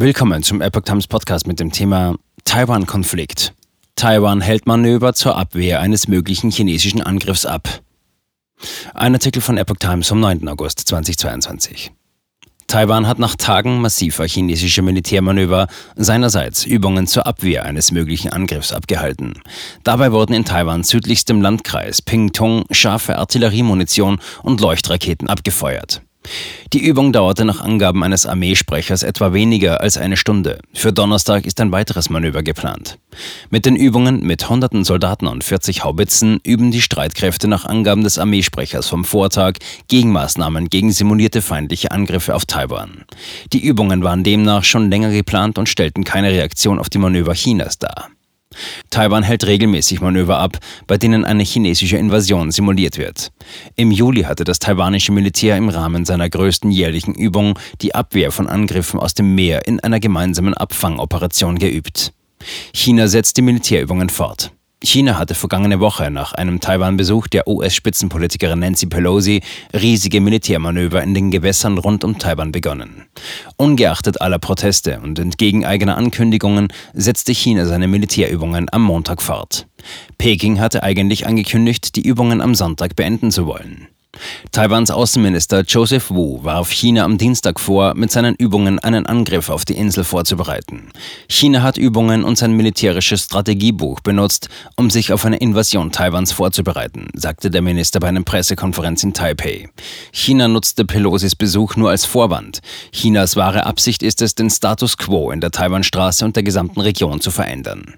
Willkommen zum Epoch Times Podcast mit dem Thema Taiwan-Konflikt. Taiwan hält Manöver zur Abwehr eines möglichen chinesischen Angriffs ab. Ein Artikel von Epoch Times vom 9. August 2022. Taiwan hat nach Tagen massiver chinesischer Militärmanöver seinerseits Übungen zur Abwehr eines möglichen Angriffs abgehalten. Dabei wurden in Taiwans südlichstem Landkreis Pingtung scharfe Artilleriemunition und Leuchtraketen abgefeuert. Die Übung dauerte nach Angaben eines Armeesprechers etwa weniger als eine Stunde. Für Donnerstag ist ein weiteres Manöver geplant. Mit den Übungen mit hunderten Soldaten und 40 Haubitzen üben die Streitkräfte nach Angaben des Armeesprechers vom Vortag Gegenmaßnahmen gegen simulierte feindliche Angriffe auf Taiwan. Die Übungen waren demnach schon länger geplant und stellten keine Reaktion auf die Manöver Chinas dar. Taiwan hält regelmäßig Manöver ab, bei denen eine chinesische Invasion simuliert wird. Im Juli hatte das taiwanische Militär im Rahmen seiner größten jährlichen Übung die Abwehr von Angriffen aus dem Meer in einer gemeinsamen Abfangoperation geübt. China setzt die Militärübungen fort. China hatte vergangene Woche nach einem Taiwan-Besuch der US-Spitzenpolitikerin Nancy Pelosi riesige Militärmanöver in den Gewässern rund um Taiwan begonnen. Ungeachtet aller Proteste und entgegen eigener Ankündigungen setzte China seine Militärübungen am Montag fort. Peking hatte eigentlich angekündigt, die Übungen am Sonntag beenden zu wollen. Taiwans Außenminister Joseph Wu warf China am Dienstag vor, mit seinen Übungen einen Angriff auf die Insel vorzubereiten. China hat Übungen und sein militärisches Strategiebuch benutzt, um sich auf eine Invasion Taiwans vorzubereiten, sagte der Minister bei einer Pressekonferenz in Taipei. China nutzte Pelosis Besuch nur als Vorwand. Chinas wahre Absicht ist es, den Status quo in der Taiwanstraße und der gesamten Region zu verändern.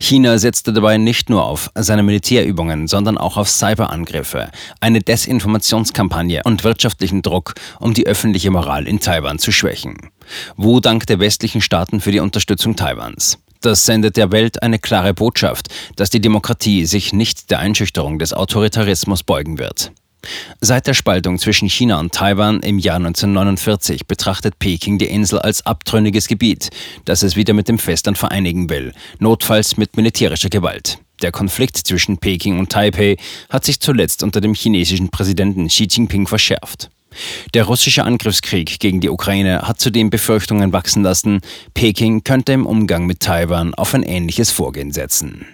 China setzte dabei nicht nur auf seine Militärübungen, sondern auch auf Cyberangriffe, eine Desinformationskampagne und wirtschaftlichen Druck, um die öffentliche Moral in Taiwan zu schwächen. Wu dankte westlichen Staaten für die Unterstützung Taiwans. Das sendet der Welt eine klare Botschaft, dass die Demokratie sich nicht der Einschüchterung des Autoritarismus beugen wird. Seit der Spaltung zwischen China und Taiwan im Jahr 1949 betrachtet Peking die Insel als abtrünniges Gebiet, das es wieder mit dem Festland vereinigen will, notfalls mit militärischer Gewalt. Der Konflikt zwischen Peking und Taipei hat sich zuletzt unter dem chinesischen Präsidenten Xi Jinping verschärft. Der russische Angriffskrieg gegen die Ukraine hat zudem Befürchtungen wachsen lassen, Peking könnte im Umgang mit Taiwan auf ein ähnliches Vorgehen setzen.